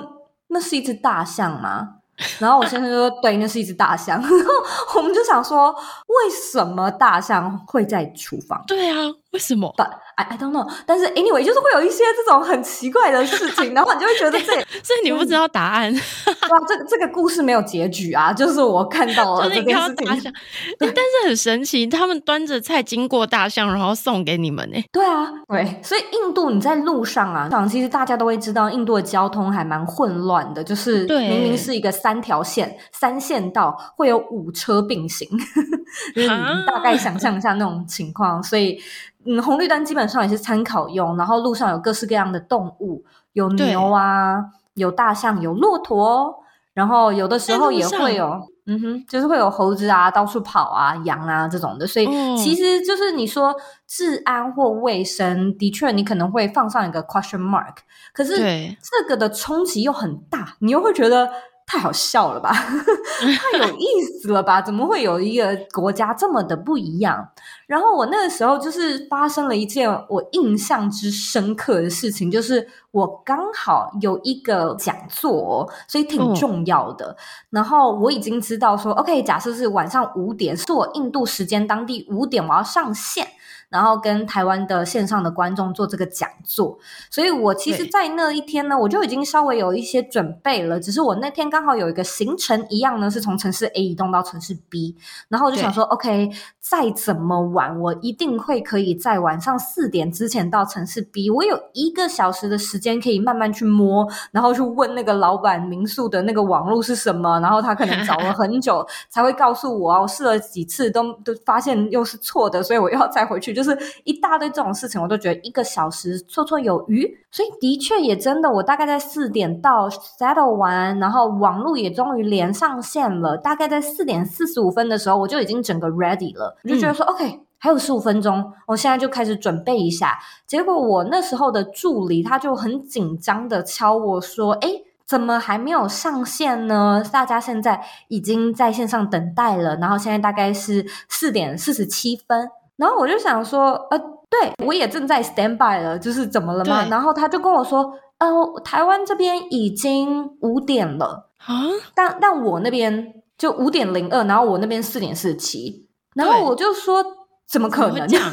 那是一只大象吗？”然后我先生就说：“对，那是一只大象。*laughs* ”然后我们就想说：“为什么大象会在厨房？”对啊，为什么？I I don't know，但是 anyway 就是会有一些这种很奇怪的事情，*laughs* 然后你就会觉得这，所以你不知道答案。哇，这个这个故事没有结局啊，就是我看到了这件事情。大象，但是很神奇，他们端着菜经过大象，然后送给你们呢。对啊，对，所以印度你在路上啊，其实大家都会知道，印度的交通还蛮混乱的，就是明明是一个三条线、三线道，会有五车并行，*laughs* 就是你大概想象一下那种情况，所以。嗯，红绿灯基本上也是参考用，然后路上有各式各样的动物，有牛啊，有大象，有骆驼，然后有的时候也会有，嗯哼，就是会有猴子啊，到处跑啊，羊啊这种的，所以其实就是你说治安或卫生，的确你可能会放上一个 question mark，可是这个的冲击又很大，你又会觉得。太好笑了吧，*laughs* 太有意思了吧？怎么会有一个国家这么的不一样？然后我那个时候就是发生了一件我印象之深刻的事情，就是我刚好有一个讲座，所以挺重要的。嗯、然后我已经知道说，OK，假设是晚上五点，是我印度时间当地五点，我要上线。然后跟台湾的线上的观众做这个讲座。所以我其实，在那一天呢，我就已经稍微有一些准备了。只是我那天刚好有一个行程一样呢，是从城市 A 移动到城市 B，然后我就想说，OK，再怎么晚，我一定会可以在晚上四点之前到城市 B。我有一个小时的时间可以慢慢去摸，然后去问那个老板民宿的那个网络是什么，然后他可能找了很久 *laughs* 才会告诉我。我试了几次都都发现又是错的，所以我又要再回去，就是一大堆这种事情，我都觉得一个小时绰绰有余。所以的确也真的，我大概在四点到 settle 完，然后网络也终于连上线了。大概在四点四十五分的时候，我就已经整个 ready 了，我就觉得说、嗯、OK。还有十五分钟，我现在就开始准备一下。结果我那时候的助理他就很紧张的敲我说：“哎，怎么还没有上线呢？大家现在已经在线上等待了。然后现在大概是四点四十七分。然后我就想说，呃，对，我也正在 stand by 了，就是怎么了嘛？然后他就跟我说，呃，台湾这边已经五点了啊，但但我那边就五点零二，然后我那边四点四十七。然后我就说。怎么可能？*laughs* 我就说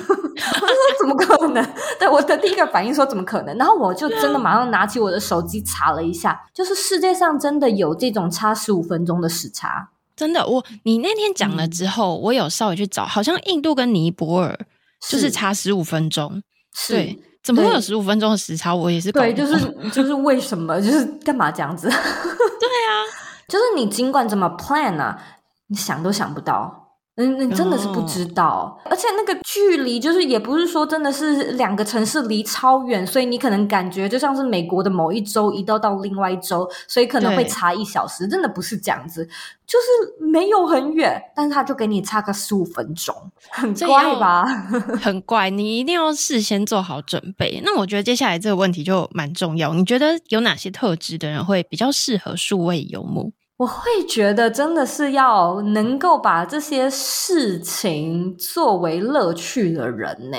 怎么可能？对，我的第一个反应说怎么可能？然后我就真的马上拿起我的手机查了一下，就是世界上真的有这种差十五分钟的时差。真的，我你那天讲了之后，嗯、我有稍微去找，好像印度跟尼泊尔就是差十五分钟。对，怎么会有十五分钟的时差？我也是。对，就是就是为什么？*laughs* 就是干嘛这样子？*laughs* 对啊，*laughs* 就是你尽管怎么 plan 啊，你想都想不到。嗯，你真的是不知道，而且那个距离就是也不是说真的是两个城市离超远，所以你可能感觉就像是美国的某一州移到到另外一州，所以可能会差一小时，真的不是这样子，就是没有很远，但是他就给你差个十五分钟，很怪吧？*laughs* 很怪，你一定要事先做好准备。那我觉得接下来这个问题就蛮重要，你觉得有哪些特质的人会比较适合数位游牧？我会觉得真的是要能够把这些事情作为乐趣的人呢，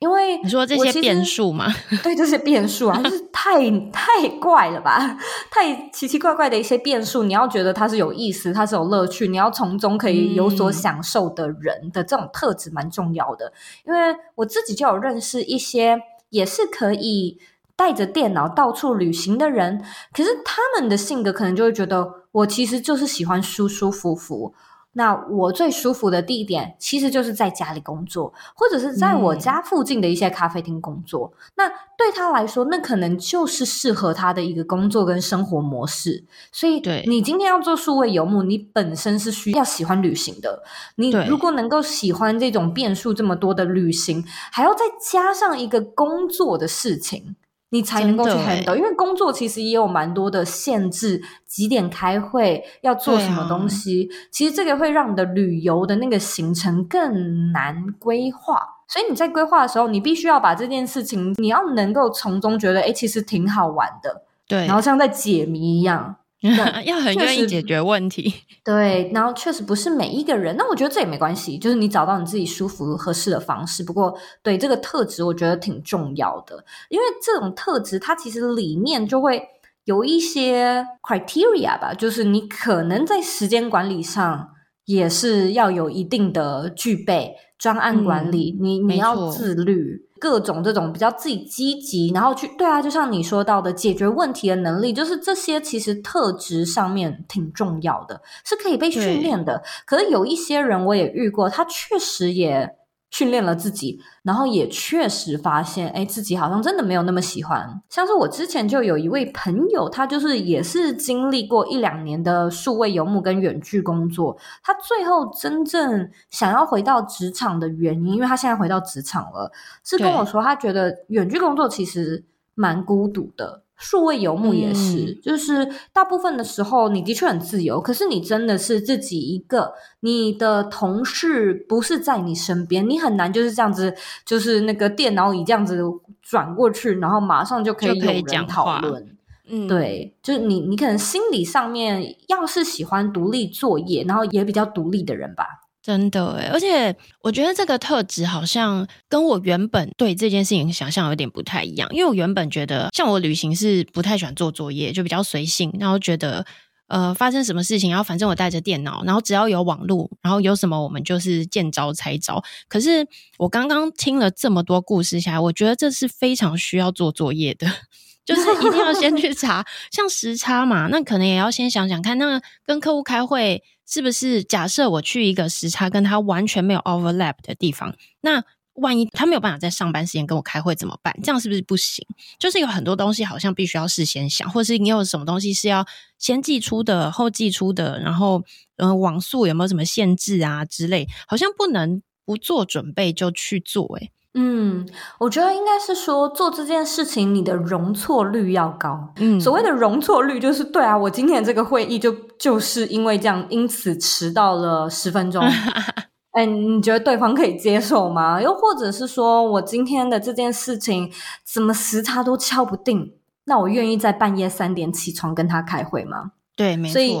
因为你说这些变数嘛？*laughs* 对，这些变数啊，就是太太怪了吧，太奇奇怪怪的一些变数，你要觉得它是有意思，它是有乐趣，你要从中可以有所享受的人的这种特质蛮重要的。因为我自己就有认识一些，也是可以。带着电脑到处旅行的人，可是他们的性格可能就会觉得，我其实就是喜欢舒舒服服。那我最舒服的地点，其实就是在家里工作，或者是在我家附近的一些咖啡厅工作。嗯。那对他来说，那可能就是适合他的一个工作跟生活模式。所以，对你今天要做数位游牧，你本身是需要喜欢旅行的。你如果能够喜欢这种变数这么多的旅行，还要再加上一个工作的事情。你才能够去 handle，因为工作其实也有蛮多的限制，几点开会，要做什么东西，啊、其实这个会让你的旅游的那个行程更难规划。所以你在规划的时候，你必须要把这件事情，你要能够从中觉得，诶，其实挺好玩的，对，然后像在解谜一样。*laughs* 要很愿意解决问题，*laughs* 对，然后确实不是每一个人，那我觉得这也没关系，就是你找到你自己舒服合适的方式。不过，对这个特质，我觉得挺重要的，因为这种特质它其实里面就会有一些 criteria 吧，就是你可能在时间管理上也是要有一定的具备，专案管理，嗯、你你要自律。各种这种比较自己积极，然后去对啊，就像你说到的解决问题的能力，就是这些其实特质上面挺重要的，是可以被训练的。可是有一些人我也遇过，他确实也。训练了自己，然后也确实发现，哎，自己好像真的没有那么喜欢。像是我之前就有一位朋友，他就是也是经历过一两年的数位游牧跟远距工作，他最后真正想要回到职场的原因，因为他现在回到职场了，是跟我说他觉得远距工作其实蛮孤独的。数位游牧也是，嗯，就是大部分的时候你的确很自由，可是你真的是自己一个，你的同事不是在你身边，你很难就是这样子，就是那个电脑椅这样子转过去，然后马上就可以有人讨论。嗯，对，就是你，你可能心理上面要是喜欢独立作业，然后也比较独立的人吧。真的诶，而且我觉得这个特质好像跟我原本对这件事情想象有点不太一样，因为我原本觉得像我旅行是不太喜欢做作业，就比较随性，然后觉得呃，发生什么事情，然后反正我带着电脑，然后只要有网络，然后有什么我们就是见招拆招。可是我刚刚听了这么多故事下来，我觉得这是非常需要做作业的，*laughs* 就是一定要先去查，像时差嘛，那可能也要先想想看，那跟客户开会是不是假设我去一个时差跟他完全没有 overlap 的地方，那。万一他没有办法在上班时间跟我开会怎么办？这样是不是不行？就是有很多东西好像必须要事先想，或是你有什么东西是要先寄出的、后寄出的，然后呃网速有没有什么限制啊之类，好像不能不做准备就去做、欸。诶嗯，我觉得应该是说做这件事情，你的容错率要高。嗯，所谓的容错率就是对啊，我今天这个会议就就是因为这样，因此迟到了十分钟。*laughs* 哎，你觉得对方可以接受吗？又或者是说我今天的这件事情怎么时差都敲不定，那我愿意在半夜三点起床跟他开会吗？对，没错。所以，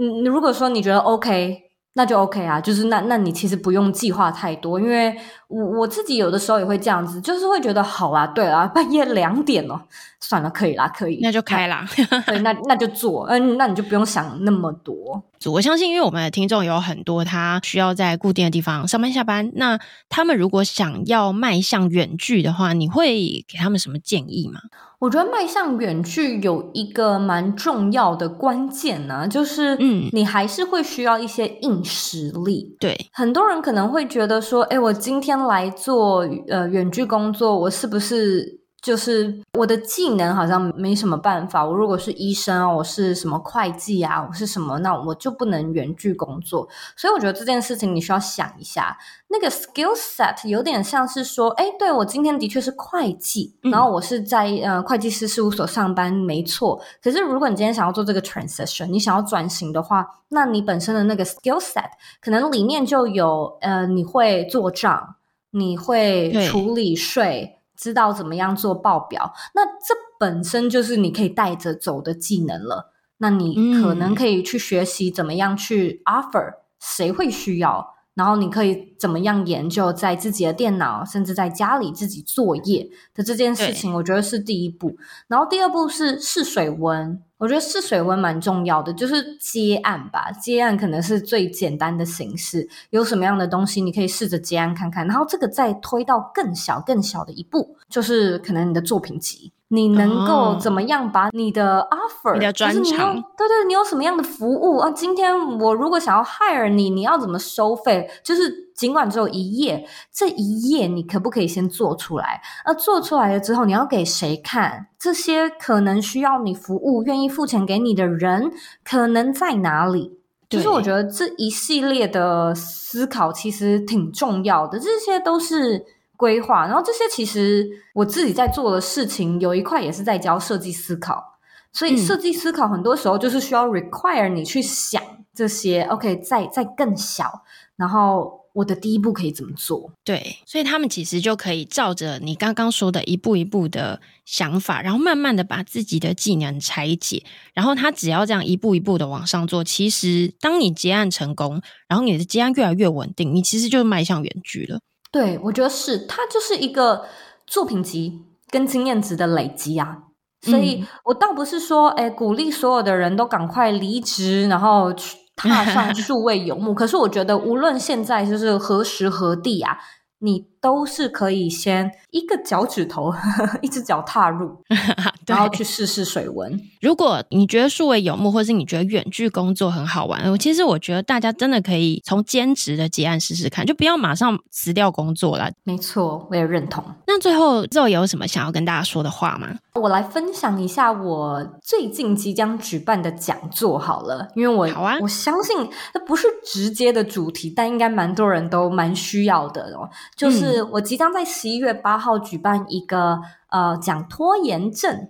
嗯，如果说你觉得 OK。那就 OK 啊，就是那那你其实不用计划太多，因为我我自己有的时候也会这样子，就是会觉得好啊，对啊，半夜两点哦，算了，可以啦，可以，那就开啦，对，那那就做，嗯，那你就不用想那么多。我相信，因为我们的听众有很多，他需要在固定的地方上班下班，那他们如果想要迈向远距的话，你会给他们什么建议吗？我觉得迈向远距有一个蛮重要的关键呢，就是嗯，你还是会需要一些硬实力。对，很多人可能会觉得说，哎，我今天来做呃远距工作，我是不是？就是我的技能好像没什么办法。我如果是医生啊，我是什么会计啊，我是什么，那我就不能远距工作。所以我觉得这件事情你需要想一下，那个 skill set 有点像是说，哎，对，我今天的确是会计，然后我是在呃会计师事务所上班，没错。可是如果你今天想要做这个 transition，你想要转型的话，那你本身的那个 skill set 可能里面就有呃，你会做账，你会处理税。知道怎么样做报表，那这本身就是你可以带着走的技能了。那你可能可以去学习怎么样去 offer，谁会需要，然后你可以怎么样研究在自己的电脑，甚至在家里自己作业的这件事情，我觉得是第一步。然后第二步是试水温。我觉得试水温蛮重要的，就是接案吧。接案可能是最简单的形式，有什么样的东西你可以试着接案看看。然后这个再推到更小、更小的一步，就是可能你的作品集。你能够怎么样把你的 offer，、哦、你的专长，对对，你有什么样的服务啊？今天我如果想要 hire 你，你要怎么收费？就是尽管只有一页，这一页你可不可以先做出来？而做出来了之后，你要给谁看？这些可能需要你服务、愿意付钱给你的人，可能在哪里？就是我觉得这一系列的思考其实挺重要的，这些都是。规划，然后这些其实我自己在做的事情，有一块也是在教设计思考，所以设计思考很多时候就是需要 require 你去想这些。OK，再再更小，然后我的第一步可以怎么做？对，所以他们其实就可以照着你刚刚说的一步一步的想法，然后慢慢的把自己的技能拆解，然后他只要这样一步一步的往上做，其实当你结案成功，然后你的结案越来越稳定，你其实就迈向远距了。对，我觉得是，它就是一个作品集跟经验值的累积啊，所以我倒不是说，哎，鼓励所有的人都赶快离职，然后去 *laughs* 踏上数位游牧。可是我觉得，无论现在就是何时何地啊。你都是可以先一个脚趾头，呵 *laughs* 呵一只脚踏入，*laughs* 然后去试试水温。如果你觉得数位游牧，或是你觉得远距工作很好玩，其实我觉得大家真的可以从兼职的结案试试看，就不要马上辞掉工作了。没错，我也认同。那最后，Zoe 有什么想要跟大家说的话吗？我来分享一下我最近即将举办的讲座好了，因为我好啊，我相信那不是直接的主题，但应该蛮多人都蛮需要的哦。就是我即将在十一月八号举办一个呃讲拖延症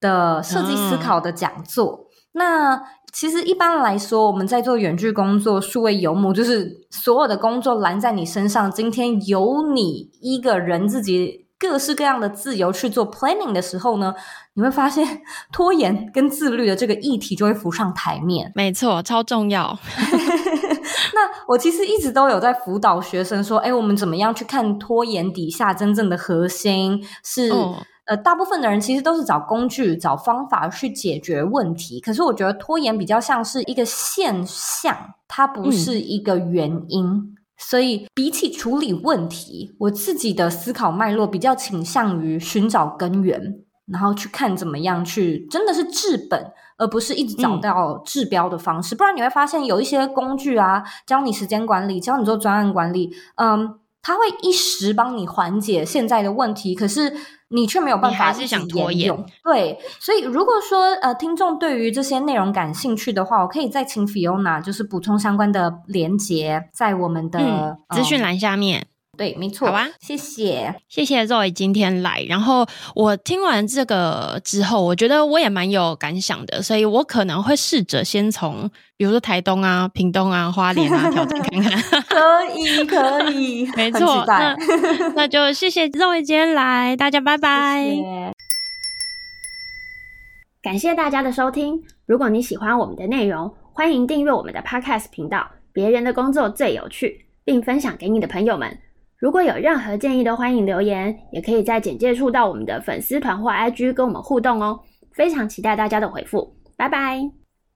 的设计思考的讲座。嗯、那其实一般来说，我们在做远距工作、数位游牧，就是所有的工作拦在你身上，今天由你一个人自己。各式各样的自由去做 planning 的时候呢，你会发现 *laughs* 拖延跟自律的这个议题就会浮上台面。没错，超重要。*laughs* 那我其实一直都有在辅导学生说，哎，我们怎么样去看拖延底下真正的核心是呃，大部分的人其实都是找工具、找方法去解决问题。可是我觉得拖延比较像是一个现象，它不是一个原因。嗯、所以比起处理问题，我自己的思考脉络比较倾向于寻找根源，然后去看怎么样去真的是治本，而不是一直找到治标的方式。嗯、不然你会发现有一些工具啊，教你时间管理，教你做专案管理，嗯。它会一时帮你缓解现在的问题，可是你却没有办法，还是想拖延。对，所以如果说呃，听众对于这些内容感兴趣的话，我可以再请 Fiona 就是补充相关的连接在我们的、嗯、资讯栏下面。对，没错。好啊，谢谢，谢谢 Zoe 今天来。然后我听完这个之后，我觉得我也蛮有感想的，所以我可能会试着先从，比如说台东啊、屏东啊、花莲啊挑战看看。*laughs* 可以，可以，*laughs* 没错。那那就谢谢 Zoe 今天来，大家拜拜。谢谢。感谢大家的收听。如果你喜欢我们的内容，欢迎订阅我们的 Podcast 频道。别人的工作最有趣，并分享给你的朋友们。如果有任何建议，都欢迎留言，也可以在简介处到我们的粉丝团或 IG 跟我们互动哦。非常期待大家的回复，拜拜。